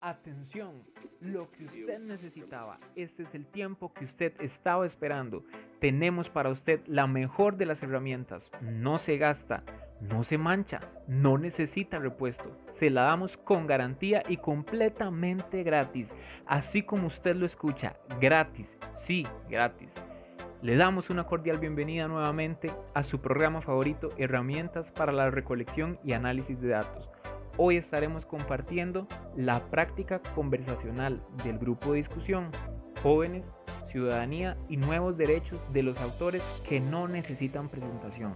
Atención, lo que usted necesitaba, este es el tiempo que usted estaba esperando. Tenemos para usted la mejor de las herramientas, no se gasta, no se mancha, no necesita repuesto. Se la damos con garantía y completamente gratis, así como usted lo escucha, gratis, sí, gratis. Le damos una cordial bienvenida nuevamente a su programa favorito, Herramientas para la Recolección y Análisis de Datos. Hoy estaremos compartiendo la práctica conversacional del grupo de discusión, jóvenes, ciudadanía y nuevos derechos de los autores que no necesitan presentación.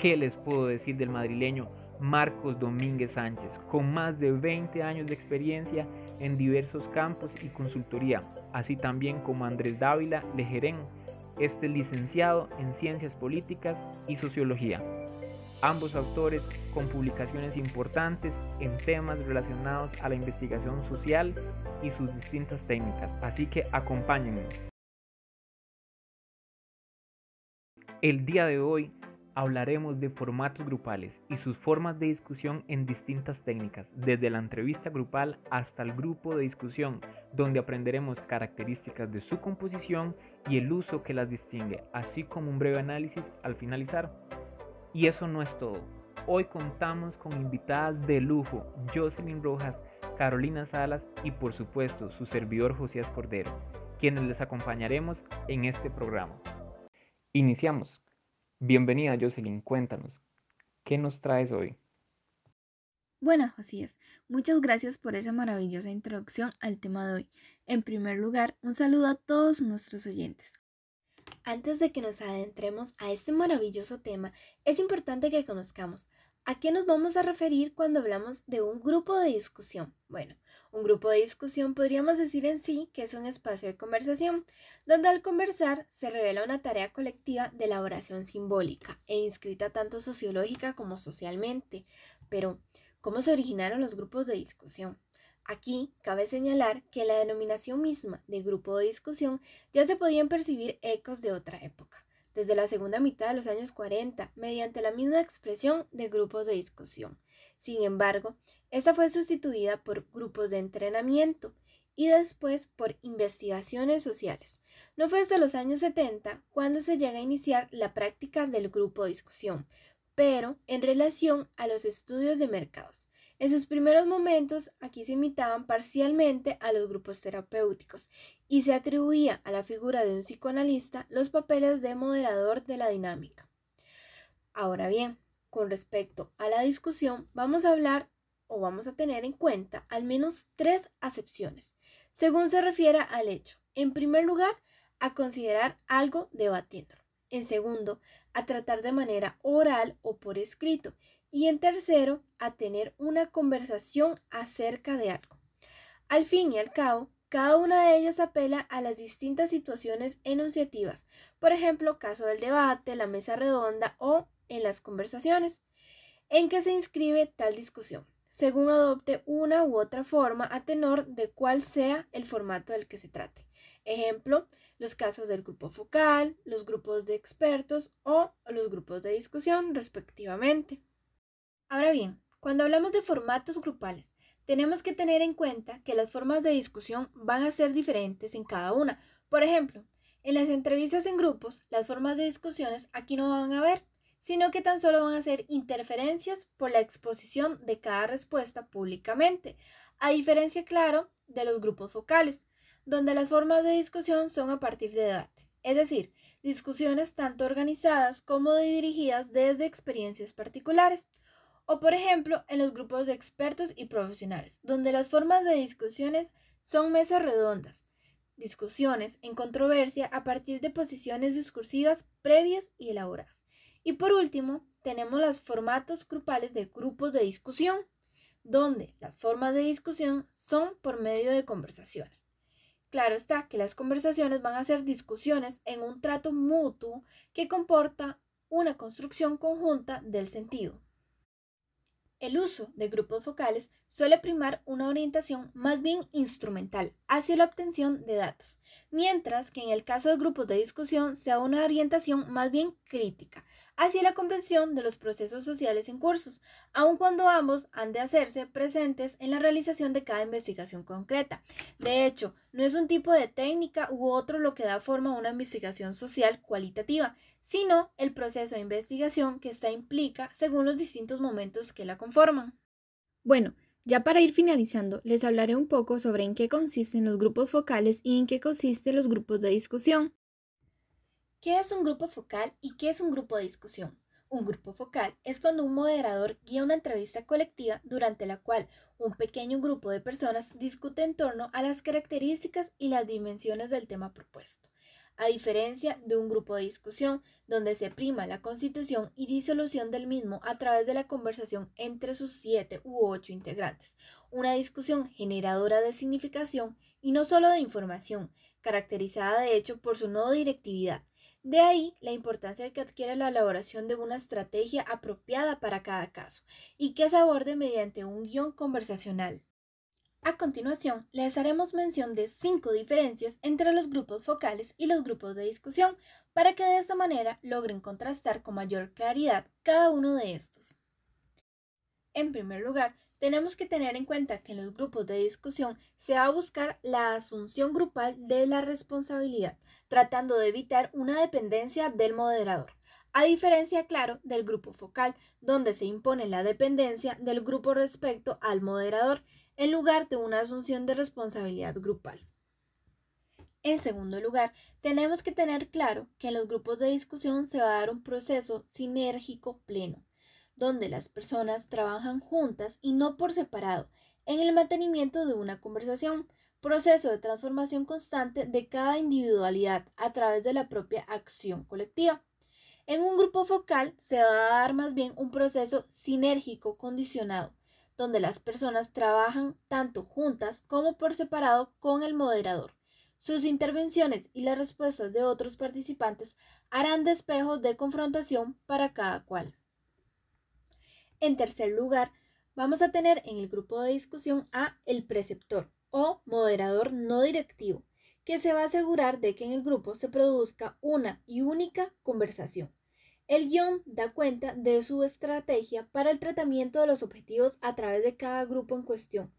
¿Qué les puedo decir del madrileño Marcos Domínguez Sánchez, con más de 20 años de experiencia en diversos campos y consultoría, así también como Andrés Dávila Lejerén, este licenciado en Ciencias Políticas y Sociología. Ambos autores con publicaciones importantes en temas relacionados a la investigación social y sus distintas técnicas, así que acompáñenme. El día de hoy hablaremos de formatos grupales y sus formas de discusión en distintas técnicas, desde la entrevista grupal hasta el grupo de discusión, donde aprenderemos características de su composición y el uso que las distingue, así como un breve análisis al finalizar. Y eso no es todo. Hoy contamos con invitadas de lujo, Jocelyn Rojas, Carolina Salas y por supuesto su servidor Josías Cordero, quienes les acompañaremos en este programa. Iniciamos. Bienvenida Jocelyn, cuéntanos, ¿qué nos traes hoy? Bueno, Josías, muchas gracias por esa maravillosa introducción al tema de hoy. En primer lugar, un saludo a todos nuestros oyentes. Antes de que nos adentremos a este maravilloso tema, es importante que conozcamos ¿A qué nos vamos a referir cuando hablamos de un grupo de discusión? Bueno, un grupo de discusión podríamos decir en sí que es un espacio de conversación, donde al conversar se revela una tarea colectiva de elaboración simbólica e inscrita tanto sociológica como socialmente. Pero, ¿cómo se originaron los grupos de discusión? Aquí cabe señalar que la denominación misma de grupo de discusión ya se podían percibir ecos de otra época desde la segunda mitad de los años 40 mediante la misma expresión de grupos de discusión. Sin embargo, esta fue sustituida por grupos de entrenamiento y después por investigaciones sociales. No fue hasta los años 70 cuando se llega a iniciar la práctica del grupo de discusión, pero en relación a los estudios de mercados. En sus primeros momentos, aquí se imitaban parcialmente a los grupos terapéuticos y se atribuía a la figura de un psicoanalista los papeles de moderador de la dinámica. Ahora bien, con respecto a la discusión, vamos a hablar o vamos a tener en cuenta al menos tres acepciones, según se refiere al hecho. En primer lugar, a considerar algo debatiéndolo. En segundo, a tratar de manera oral o por escrito y en tercero, a tener una conversación acerca de algo. Al fin y al cabo, cada una de ellas apela a las distintas situaciones enunciativas, por ejemplo, caso del debate, la mesa redonda o en las conversaciones, en que se inscribe tal discusión, según adopte una u otra forma a tenor de cuál sea el formato del que se trate. Ejemplo, los casos del grupo focal, los grupos de expertos o los grupos de discusión, respectivamente. Ahora bien, cuando hablamos de formatos grupales, tenemos que tener en cuenta que las formas de discusión van a ser diferentes en cada una. Por ejemplo, en las entrevistas en grupos, las formas de discusiones aquí no van a haber, sino que tan solo van a ser interferencias por la exposición de cada respuesta públicamente, a diferencia, claro, de los grupos focales, donde las formas de discusión son a partir de debate, es decir, discusiones tanto organizadas como dirigidas desde experiencias particulares. O por ejemplo, en los grupos de expertos y profesionales, donde las formas de discusiones son mesas redondas, discusiones en controversia a partir de posiciones discursivas previas y elaboradas. Y por último, tenemos los formatos grupales de grupos de discusión, donde las formas de discusión son por medio de conversaciones. Claro está que las conversaciones van a ser discusiones en un trato mutuo que comporta una construcción conjunta del sentido. El uso de grupos focales suele primar una orientación más bien instrumental hacia la obtención de datos, mientras que en el caso de grupos de discusión sea una orientación más bien crítica hacia la comprensión de los procesos sociales en cursos, aun cuando ambos han de hacerse presentes en la realización de cada investigación concreta. De hecho, no es un tipo de técnica u otro lo que da forma a una investigación social cualitativa, sino el proceso de investigación que esta implica según los distintos momentos que la conforman. Bueno, ya para ir finalizando, les hablaré un poco sobre en qué consisten los grupos focales y en qué consisten los grupos de discusión. ¿Qué es un grupo focal y qué es un grupo de discusión? Un grupo focal es cuando un moderador guía una entrevista colectiva durante la cual un pequeño grupo de personas discute en torno a las características y las dimensiones del tema propuesto, a diferencia de un grupo de discusión donde se prima la constitución y disolución del mismo a través de la conversación entre sus siete u ocho integrantes, una discusión generadora de significación y no solo de información, caracterizada de hecho por su no directividad, de ahí la importancia que adquiera la elaboración de una estrategia apropiada para cada caso y que se aborde mediante un guion conversacional. A continuación, les haremos mención de cinco diferencias entre los grupos focales y los grupos de discusión para que de esta manera logren contrastar con mayor claridad cada uno de estos. En primer lugar, tenemos que tener en cuenta que en los grupos de discusión se va a buscar la asunción grupal de la responsabilidad, tratando de evitar una dependencia del moderador, a diferencia, claro, del grupo focal, donde se impone la dependencia del grupo respecto al moderador, en lugar de una asunción de responsabilidad grupal. En segundo lugar, tenemos que tener claro que en los grupos de discusión se va a dar un proceso sinérgico pleno, donde las personas trabajan juntas y no por separado en el mantenimiento de una conversación, proceso de transformación constante de cada individualidad a través de la propia acción colectiva. En un grupo focal se va a dar más bien un proceso sinérgico condicionado, donde las personas trabajan tanto juntas como por separado con el moderador. Sus intervenciones y las respuestas de otros participantes harán despejos de confrontación para cada cual. En tercer lugar, vamos a tener en el grupo de discusión a el preceptor o moderador no directivo, que se va a asegurar de que en el grupo se produzca una y única conversación. El guion da cuenta de su estrategia para el tratamiento de los objetivos a través de cada grupo en cuestión.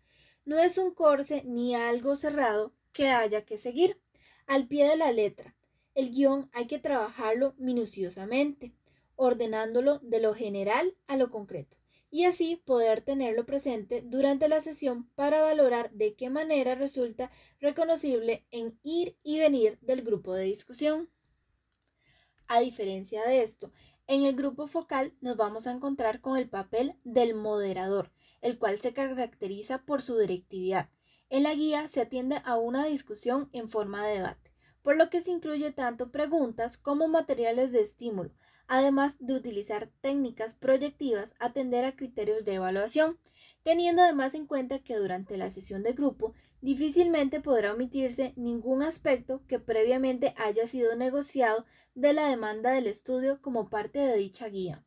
No es un corse ni algo cerrado que haya que seguir. Al pie de la letra, el guion hay que trabajarlo minuciosamente ordenándolo de lo general a lo concreto, y así poder tenerlo presente durante la sesión para valorar de qué manera resulta reconocible en ir y venir del grupo de discusión. A diferencia de esto, en el grupo focal nos vamos a encontrar con el papel del moderador, el cual se caracteriza por su directividad. En la guía se atiende a una discusión en forma de debate, por lo que se incluye tanto preguntas como materiales de estímulo, además de utilizar técnicas proyectivas, atender a criterios de evaluación, teniendo además en cuenta que durante la sesión de grupo difícilmente podrá omitirse ningún aspecto que previamente haya sido negociado de la demanda del estudio como parte de dicha guía.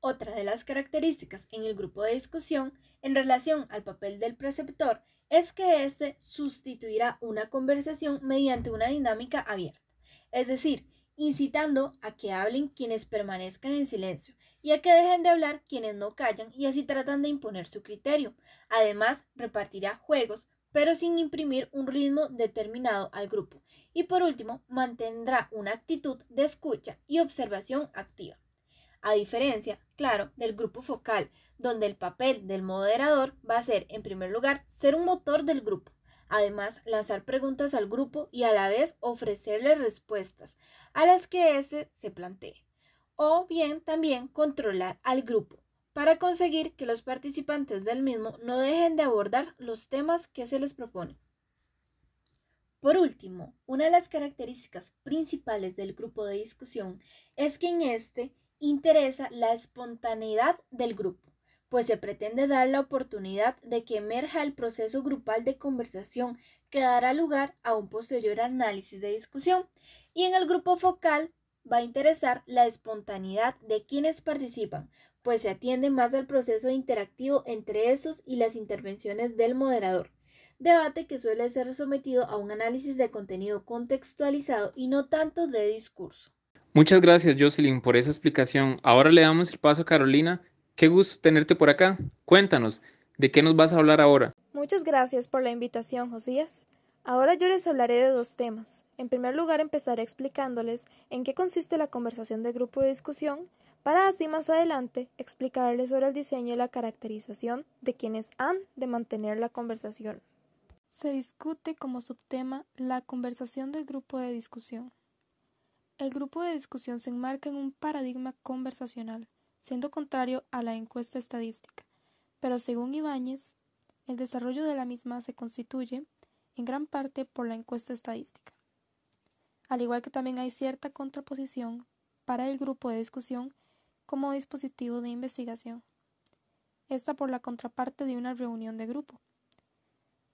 Otra de las características en el grupo de discusión en relación al papel del preceptor es que éste sustituirá una conversación mediante una dinámica abierta, es decir, incitando a que hablen quienes permanezcan en silencio y a que dejen de hablar quienes no callan y así tratan de imponer su criterio. Además, repartirá juegos, pero sin imprimir un ritmo determinado al grupo. Y por último, mantendrá una actitud de escucha y observación activa. A diferencia, claro, del grupo focal, donde el papel del moderador va a ser, en primer lugar, ser un motor del grupo, Además, lanzar preguntas al grupo y a la vez ofrecerle respuestas a las que éste se plantee. O bien también controlar al grupo para conseguir que los participantes del mismo no dejen de abordar los temas que se les propone. Por último, una de las características principales del grupo de discusión es que en este interesa la espontaneidad del grupo pues se pretende dar la oportunidad de que emerja el proceso grupal de conversación que dará lugar a un posterior análisis de discusión. Y en el grupo focal va a interesar la espontaneidad de quienes participan, pues se atiende más al proceso interactivo entre esos y las intervenciones del moderador. Debate que suele ser sometido a un análisis de contenido contextualizado y no tanto de discurso. Muchas gracias, Jocelyn, por esa explicación. Ahora le damos el paso a Carolina. Qué gusto tenerte por acá. Cuéntanos, ¿de qué nos vas a hablar ahora? Muchas gracias por la invitación, Josías. Ahora yo les hablaré de dos temas. En primer lugar, empezaré explicándoles en qué consiste la conversación de grupo de discusión, para así más adelante explicarles sobre el diseño y la caracterización de quienes han de mantener la conversación. Se discute como subtema la conversación del grupo de discusión. El grupo de discusión se enmarca en un paradigma conversacional, siendo contrario a la encuesta estadística, pero según Ibáñez, el desarrollo de la misma se constituye en gran parte por la encuesta estadística. Al igual que también hay cierta contraposición para el grupo de discusión como dispositivo de investigación. Esta por la contraparte de una reunión de grupo,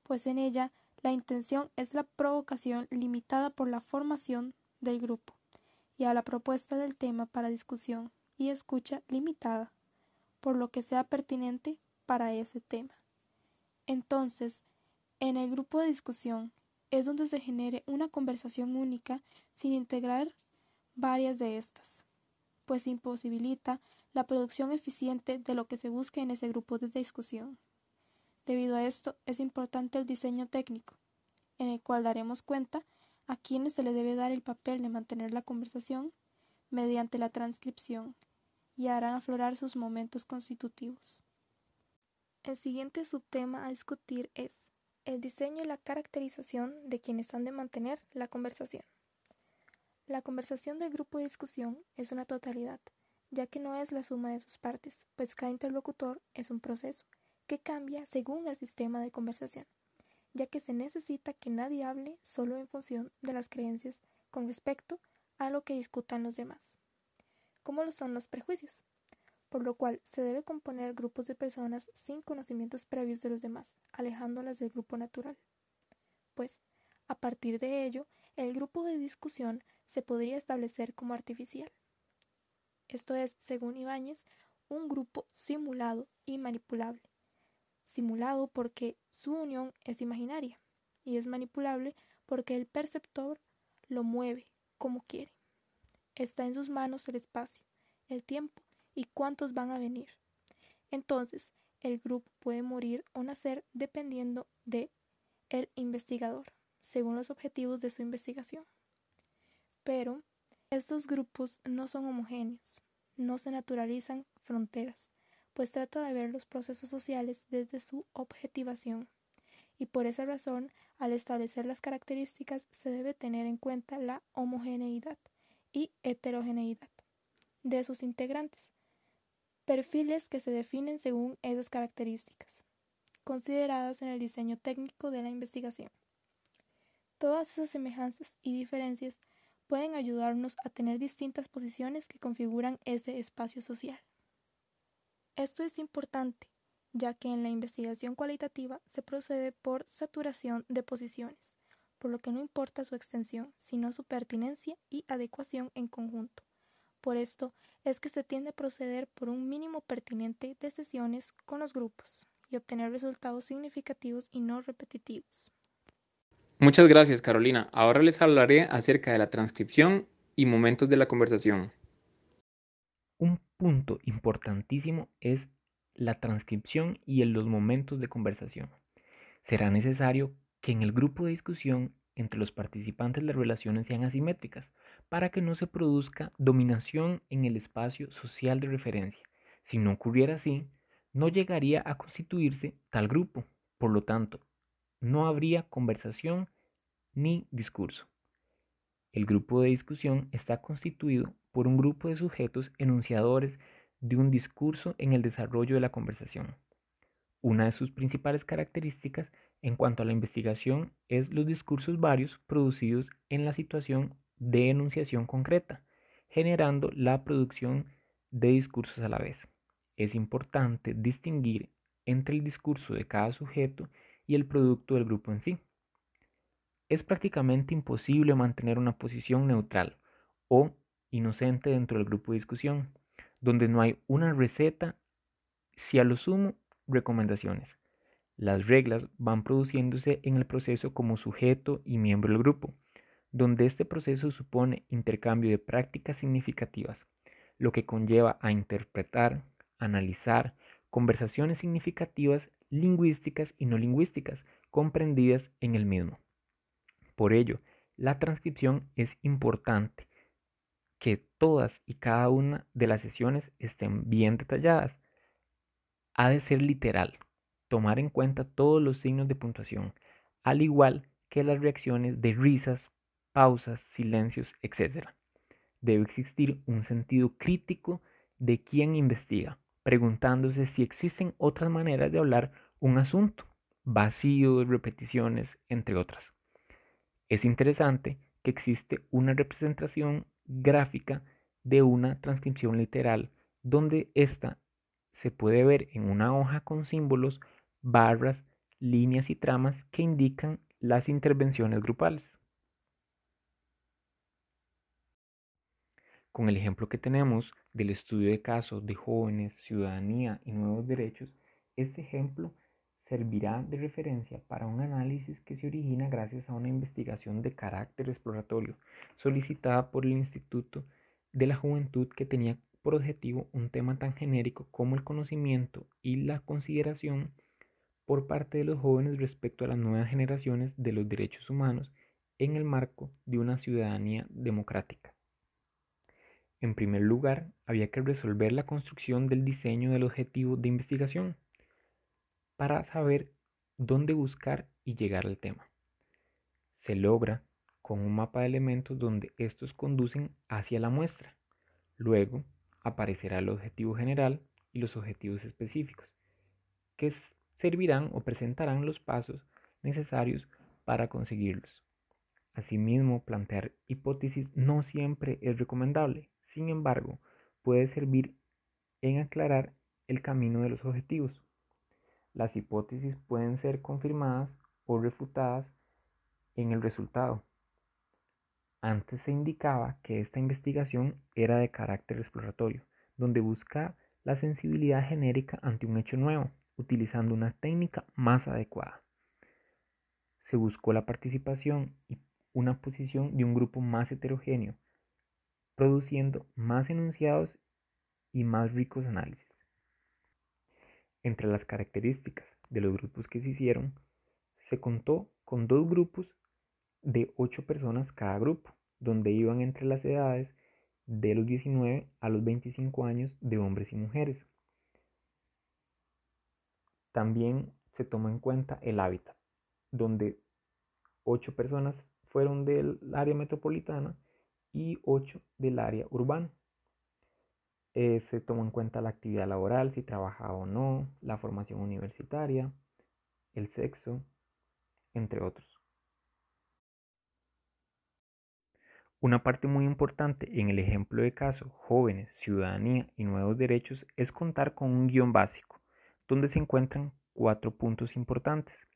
pues en ella la intención es la provocación limitada por la formación del grupo y a la propuesta del tema para discusión y escucha limitada, por lo que sea pertinente para ese tema. Entonces, en el grupo de discusión es donde se genere una conversación única sin integrar varias de estas, pues imposibilita la producción eficiente de lo que se busca en ese grupo de discusión. Debido a esto, es importante el diseño técnico, en el cual daremos cuenta a quienes se le debe dar el papel de mantener la conversación mediante la transcripción y harán aflorar sus momentos constitutivos. El siguiente subtema a discutir es el diseño y la caracterización de quienes han de mantener la conversación. La conversación del grupo de discusión es una totalidad, ya que no es la suma de sus partes, pues cada interlocutor es un proceso que cambia según el sistema de conversación ya que se necesita que nadie hable solo en función de las creencias con respecto a lo que discutan los demás, como lo son los prejuicios, por lo cual se debe componer grupos de personas sin conocimientos previos de los demás, alejándolas del grupo natural. Pues, a partir de ello, el grupo de discusión se podría establecer como artificial. Esto es, según Ibáñez, un grupo simulado y manipulable, simulado porque su unión es imaginaria y es manipulable porque el perceptor lo mueve como quiere. Está en sus manos el espacio, el tiempo y cuántos van a venir. Entonces, el grupo puede morir o nacer dependiendo de el investigador, según los objetivos de su investigación. Pero estos grupos no son homogéneos, no se naturalizan fronteras, pues trata de ver los procesos sociales desde su objetivación. Y por esa razón, al establecer las características, se debe tener en cuenta la homogeneidad y heterogeneidad de sus integrantes, perfiles que se definen según esas características, consideradas en el diseño técnico de la investigación. Todas esas semejanzas y diferencias pueden ayudarnos a tener distintas posiciones que configuran ese espacio social. Esto es importante, ya que en la investigación cualitativa se procede por saturación de posiciones, por lo que no importa su extensión, sino su pertinencia y adecuación en conjunto. Por esto es que se tiende a proceder por un mínimo pertinente de sesiones con los grupos y obtener resultados significativos y no repetitivos. Muchas gracias, Carolina. Ahora les hablaré acerca de la transcripción y momentos de la conversación. Un punto importantísimo es la transcripción y en los momentos de conversación. Será necesario que en el grupo de discusión entre los participantes las relaciones sean asimétricas para que no se produzca dominación en el espacio social de referencia. Si no ocurriera así, no llegaría a constituirse tal grupo. Por lo tanto, no habría conversación ni discurso. El grupo de discusión está constituido por un grupo de sujetos enunciadores de un discurso en el desarrollo de la conversación. Una de sus principales características en cuanto a la investigación es los discursos varios producidos en la situación de enunciación concreta, generando la producción de discursos a la vez. Es importante distinguir entre el discurso de cada sujeto y el producto del grupo en sí. Es prácticamente imposible mantener una posición neutral o inocente dentro del grupo de discusión, donde no hay una receta, si a lo sumo, recomendaciones. Las reglas van produciéndose en el proceso como sujeto y miembro del grupo, donde este proceso supone intercambio de prácticas significativas, lo que conlleva a interpretar, analizar conversaciones significativas lingüísticas y no lingüísticas comprendidas en el mismo. Por ello, la transcripción es importante que todas y cada una de las sesiones estén bien detalladas. Ha de ser literal, tomar en cuenta todos los signos de puntuación, al igual que las reacciones de risas, pausas, silencios, etc. Debe existir un sentido crítico de quien investiga, preguntándose si existen otras maneras de hablar un asunto, vacíos, repeticiones, entre otras. Es interesante que existe una representación gráfica de una transcripción literal donde ésta se puede ver en una hoja con símbolos, barras, líneas y tramas que indican las intervenciones grupales. Con el ejemplo que tenemos del estudio de casos de jóvenes, ciudadanía y nuevos derechos, este ejemplo servirá de referencia para un análisis que se origina gracias a una investigación de carácter exploratorio solicitada por el Instituto de la Juventud que tenía por objetivo un tema tan genérico como el conocimiento y la consideración por parte de los jóvenes respecto a las nuevas generaciones de los derechos humanos en el marco de una ciudadanía democrática. En primer lugar, había que resolver la construcción del diseño del objetivo de investigación para saber dónde buscar y llegar al tema. Se logra con un mapa de elementos donde estos conducen hacia la muestra. Luego aparecerá el objetivo general y los objetivos específicos, que servirán o presentarán los pasos necesarios para conseguirlos. Asimismo, plantear hipótesis no siempre es recomendable, sin embargo, puede servir en aclarar el camino de los objetivos. Las hipótesis pueden ser confirmadas o refutadas en el resultado. Antes se indicaba que esta investigación era de carácter exploratorio, donde busca la sensibilidad genérica ante un hecho nuevo, utilizando una técnica más adecuada. Se buscó la participación y una posición de un grupo más heterogéneo, produciendo más enunciados y más ricos análisis. Entre las características de los grupos que se hicieron, se contó con dos grupos de ocho personas cada grupo, donde iban entre las edades de los 19 a los 25 años de hombres y mujeres. También se tomó en cuenta el hábitat, donde ocho personas fueron del área metropolitana y ocho del área urbana. Eh, se tomó en cuenta la actividad laboral, si trabajaba o no, la formación universitaria, el sexo, entre otros. Una parte muy importante en el ejemplo de caso jóvenes, ciudadanía y nuevos derechos es contar con un guion básico, donde se encuentran cuatro puntos importantes.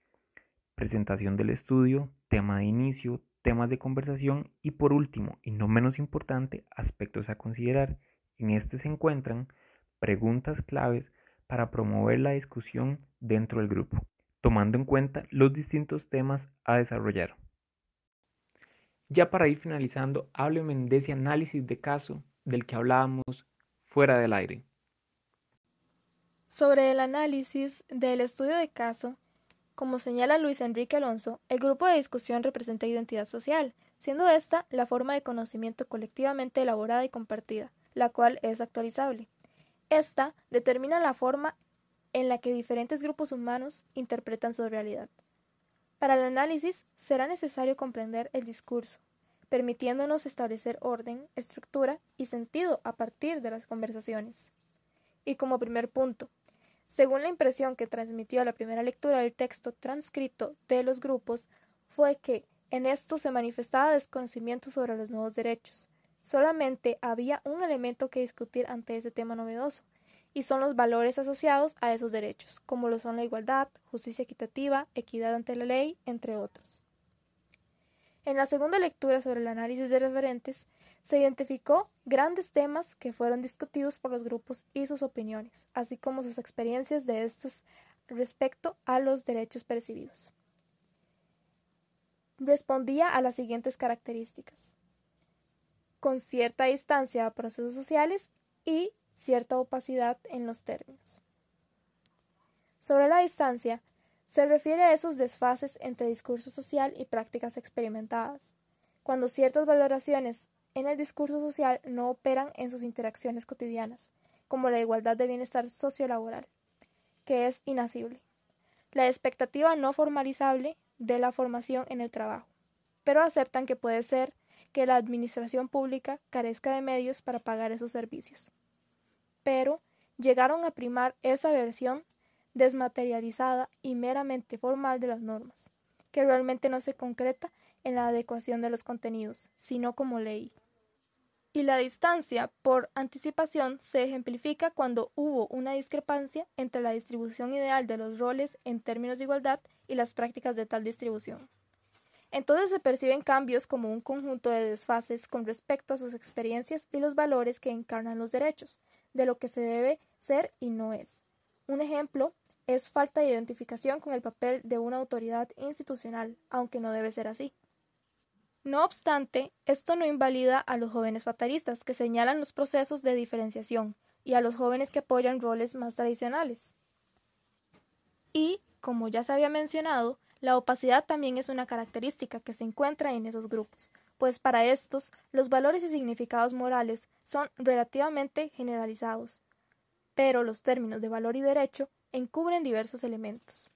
Presentación del estudio, tema de inicio, temas de conversación y por último, y no menos importante, aspectos a considerar en este se encuentran preguntas claves para promover la discusión dentro del grupo, tomando en cuenta los distintos temas a desarrollar. Ya para ir finalizando, hábleme de ese análisis de caso del que hablábamos fuera del aire. Sobre el análisis del estudio de caso, como señala Luis Enrique Alonso, el grupo de discusión representa identidad social, siendo esta la forma de conocimiento colectivamente elaborada y compartida, la cual es actualizable. Esta determina la forma en la que diferentes grupos humanos interpretan su realidad. Para el análisis será necesario comprender el discurso, permitiéndonos establecer orden, estructura y sentido a partir de las conversaciones. Y como primer punto, según la impresión que transmitió la primera lectura del texto transcrito de los grupos, fue que en esto se manifestaba desconocimiento sobre los nuevos derechos, Solamente había un elemento que discutir ante ese tema novedoso, y son los valores asociados a esos derechos, como lo son la igualdad, justicia equitativa, equidad ante la ley, entre otros. En la segunda lectura sobre el análisis de referentes, se identificó grandes temas que fueron discutidos por los grupos y sus opiniones, así como sus experiencias de estos respecto a los derechos percibidos. respondía a las siguientes características. Con cierta distancia a procesos sociales y cierta opacidad en los términos. Sobre la distancia, se refiere a esos desfases entre discurso social y prácticas experimentadas, cuando ciertas valoraciones en el discurso social no operan en sus interacciones cotidianas, como la igualdad de bienestar sociolaboral, que es inasible, la expectativa no formalizable de la formación en el trabajo, pero aceptan que puede ser que la administración pública carezca de medios para pagar esos servicios. Pero llegaron a primar esa versión desmaterializada y meramente formal de las normas, que realmente no se concreta en la adecuación de los contenidos, sino como ley. Y la distancia por anticipación se ejemplifica cuando hubo una discrepancia entre la distribución ideal de los roles en términos de igualdad y las prácticas de tal distribución. Entonces se perciben cambios como un conjunto de desfases con respecto a sus experiencias y los valores que encarnan los derechos, de lo que se debe ser y no es. Un ejemplo es falta de identificación con el papel de una autoridad institucional, aunque no debe ser así. No obstante, esto no invalida a los jóvenes fatalistas que señalan los procesos de diferenciación y a los jóvenes que apoyan roles más tradicionales. Y, como ya se había mencionado, la opacidad también es una característica que se encuentra en esos grupos, pues para estos los valores y significados morales son relativamente generalizados, pero los términos de valor y derecho encubren diversos elementos.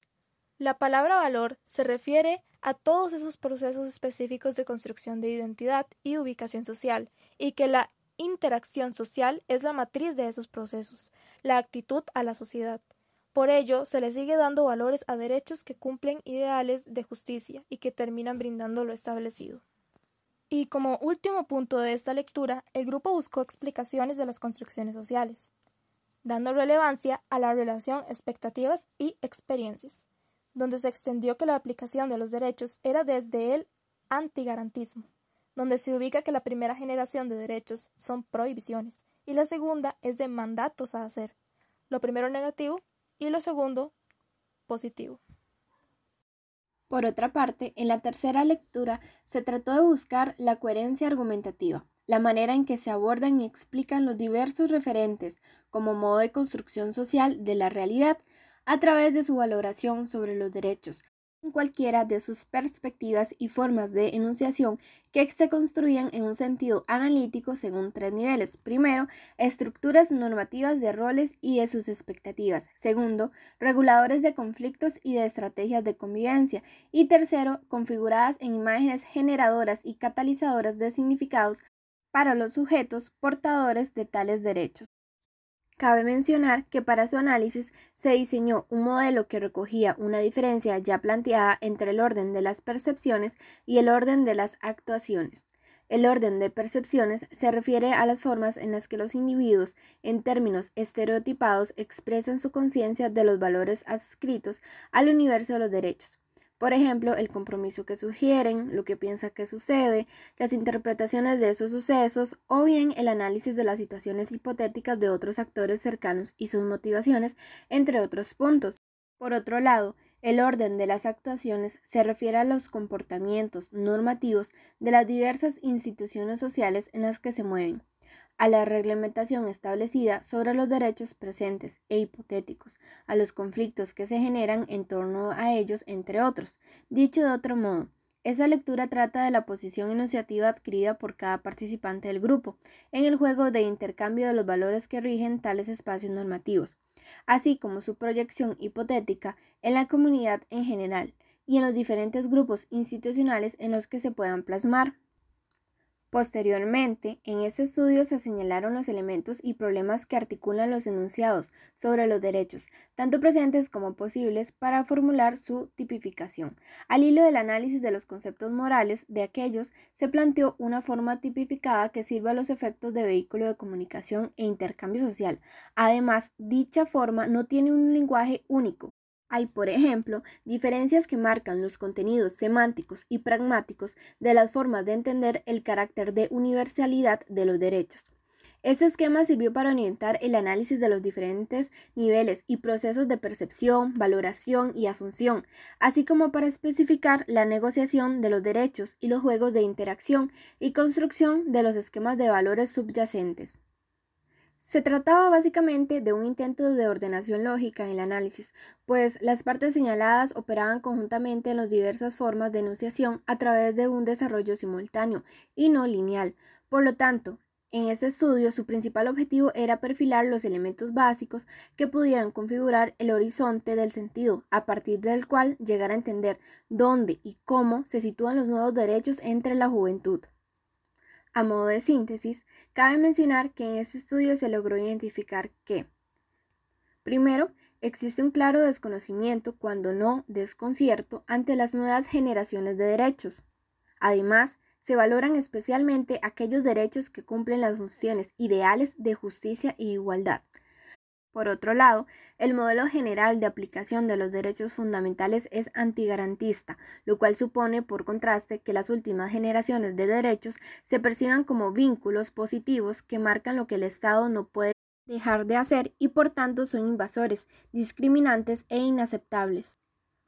La palabra valor se refiere a todos esos procesos específicos de construcción de identidad y ubicación social, y que la interacción social es la matriz de esos procesos, la actitud a la sociedad. Por ello, se le sigue dando valores a derechos que cumplen ideales de justicia y que terminan brindando lo establecido. Y como último punto de esta lectura, el grupo buscó explicaciones de las construcciones sociales dando relevancia a la relación expectativas y experiencias, donde se extendió que la aplicación de los derechos era desde el antigarantismo, donde se ubica que la primera generación de derechos son prohibiciones y la segunda es de mandatos a hacer, lo primero negativo y lo segundo positivo. Por otra parte, en la tercera lectura se trató de buscar la coherencia argumentativa, la manera en que se abordan y explican los diversos referentes como modo de construcción social de la realidad a través de su valoración sobre los derechos, en cualquiera de sus perspectivas y formas de enunciación que se construían en un sentido analítico según tres niveles. Primero, estructuras normativas de roles y de sus expectativas. Segundo, reguladores de conflictos y de estrategias de convivencia. Y tercero, configuradas en imágenes generadoras y catalizadoras de significados para los sujetos portadores de tales derechos. Cabe mencionar que para su análisis se diseñó un modelo que recogía una diferencia ya planteada entre el orden de las percepciones y el orden de las actuaciones. El orden de percepciones se refiere a las formas en las que los individuos, en términos estereotipados, expresan su conciencia de los valores adscritos al universo de los derechos. Por ejemplo, el compromiso que sugieren, lo que piensa que sucede, las interpretaciones de esos sucesos o bien el análisis de las situaciones hipotéticas de otros actores cercanos y sus motivaciones, entre otros puntos. Por otro lado, el orden de las actuaciones se refiere a los comportamientos normativos de las diversas instituciones sociales en las que se mueven a la reglamentación establecida sobre los derechos presentes e hipotéticos, a los conflictos que se generan en torno a ellos, entre otros. Dicho de otro modo, esa lectura trata de la posición iniciativa adquirida por cada participante del grupo en el juego de intercambio de los valores que rigen tales espacios normativos, así como su proyección hipotética en la comunidad en general y en los diferentes grupos institucionales en los que se puedan plasmar. Posteriormente, en este estudio se señalaron los elementos y problemas que articulan los enunciados sobre los derechos, tanto presentes como posibles, para formular su tipificación. Al hilo del análisis de los conceptos morales de aquellos, se planteó una forma tipificada que sirva a los efectos de vehículo de comunicación e intercambio social. Además, dicha forma no tiene un lenguaje único, hay, por ejemplo, diferencias que marcan los contenidos semánticos y pragmáticos de las formas de entender el carácter de universalidad de los derechos. Este esquema sirvió para orientar el análisis de los diferentes niveles y procesos de percepción, valoración y asunción, así como para especificar la negociación de los derechos y los juegos de interacción y construcción de los esquemas de valores subyacentes. Se trataba básicamente de un intento de ordenación lógica en el análisis, pues las partes señaladas operaban conjuntamente en las diversas formas de enunciación a través de un desarrollo simultáneo y no lineal. Por lo tanto, en este estudio su principal objetivo era perfilar los elementos básicos que pudieran configurar el horizonte del sentido, a partir del cual llegar a entender dónde y cómo se sitúan los nuevos derechos entre la juventud. A modo de síntesis, cabe mencionar que en este estudio se logró identificar que, primero, existe un claro desconocimiento, cuando no desconcierto, ante las nuevas generaciones de derechos. Además, se valoran especialmente aquellos derechos que cumplen las funciones ideales de justicia e igualdad, por otro lado, el modelo general de aplicación de los derechos fundamentales es antigarantista, lo cual supone, por contraste, que las últimas generaciones de derechos se perciban como vínculos positivos que marcan lo que el Estado no puede dejar de hacer y por tanto son invasores, discriminantes e inaceptables.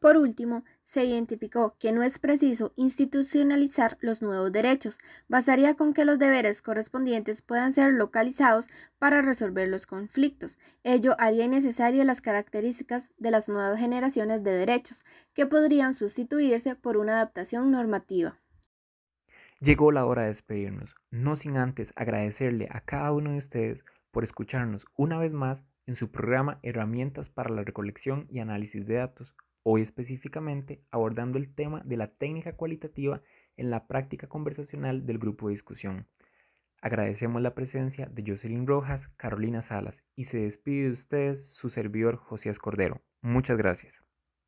Por último, se identificó que no es preciso institucionalizar los nuevos derechos, bastaría con que los deberes correspondientes puedan ser localizados para resolver los conflictos. Ello haría innecesarias las características de las nuevas generaciones de derechos, que podrían sustituirse por una adaptación normativa. Llegó la hora de despedirnos, no sin antes agradecerle a cada uno de ustedes por escucharnos una vez más en su programa Herramientas para la Recolección y Análisis de Datos hoy específicamente abordando el tema de la técnica cualitativa en la práctica conversacional del grupo de discusión. Agradecemos la presencia de Jocelyn Rojas, Carolina Salas y se despide de ustedes su servidor Josías Cordero. Muchas gracias.